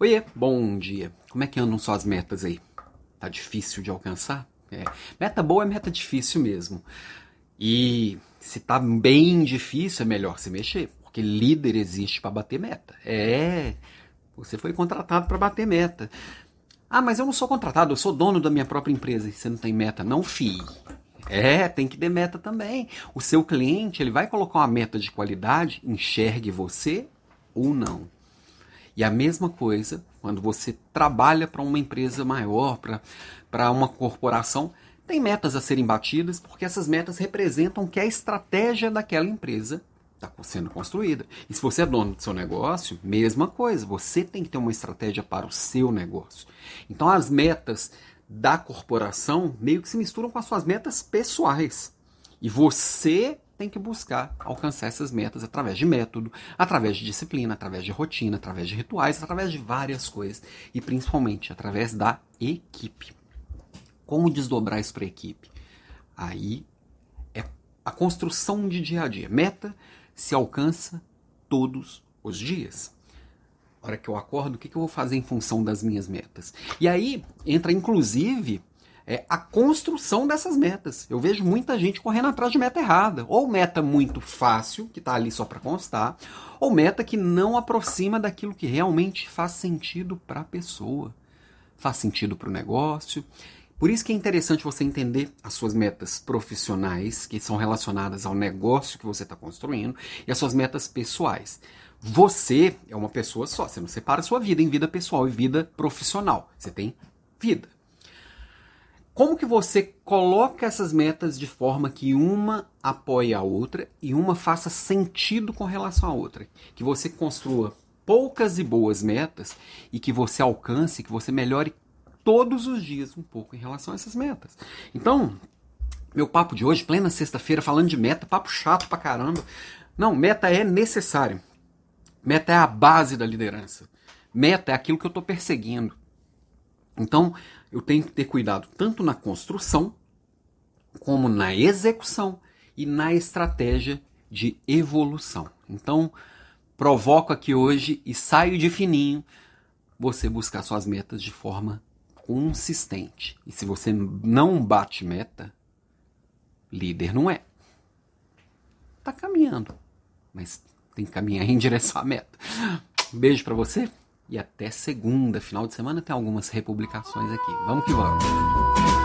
Oiê, bom dia. Como é que andam suas metas aí? Tá difícil de alcançar? É. Meta boa é meta difícil mesmo. E se tá bem difícil, é melhor se mexer, porque líder existe para bater meta. É, você foi contratado para bater meta. Ah, mas eu não sou contratado, eu sou dono da minha própria empresa. Você não tem meta, não, fi. É, tem que ter meta também. O seu cliente, ele vai colocar uma meta de qualidade, enxergue você ou não. E a mesma coisa quando você trabalha para uma empresa maior, para uma corporação, tem metas a serem batidas, porque essas metas representam que a estratégia daquela empresa está sendo construída. E se você é dono do seu negócio, mesma coisa, você tem que ter uma estratégia para o seu negócio. Então as metas da corporação meio que se misturam com as suas metas pessoais. E você tem que buscar alcançar essas metas através de método, através de disciplina, através de rotina, através de rituais, através de várias coisas e principalmente através da equipe. Como desdobrar isso para a equipe? Aí é a construção de dia a dia. Meta se alcança todos os dias. A hora que eu acordo, o que eu vou fazer em função das minhas metas? E aí entra inclusive é a construção dessas metas. Eu vejo muita gente correndo atrás de meta errada. Ou meta muito fácil, que está ali só para constar, ou meta que não aproxima daquilo que realmente faz sentido para a pessoa, faz sentido para o negócio. Por isso que é interessante você entender as suas metas profissionais, que são relacionadas ao negócio que você está construindo, e as suas metas pessoais. Você é uma pessoa só, você não separa sua vida em vida pessoal e vida profissional. Você tem vida. Como que você coloca essas metas de forma que uma apoie a outra e uma faça sentido com relação à outra? Que você construa poucas e boas metas e que você alcance, que você melhore todos os dias um pouco em relação a essas metas. Então, meu papo de hoje, plena sexta-feira, falando de meta, papo chato pra caramba. Não, meta é necessário. Meta é a base da liderança. Meta é aquilo que eu estou perseguindo. Então, eu tenho que ter cuidado tanto na construção, como na execução e na estratégia de evolução. Então, provoco aqui hoje e saio de fininho você buscar suas metas de forma consistente. E se você não bate meta, líder não é. Tá caminhando, mas tem que caminhar em direção à meta. Beijo para você e até segunda. Final de semana tem algumas republicações aqui. Vamos que vamos.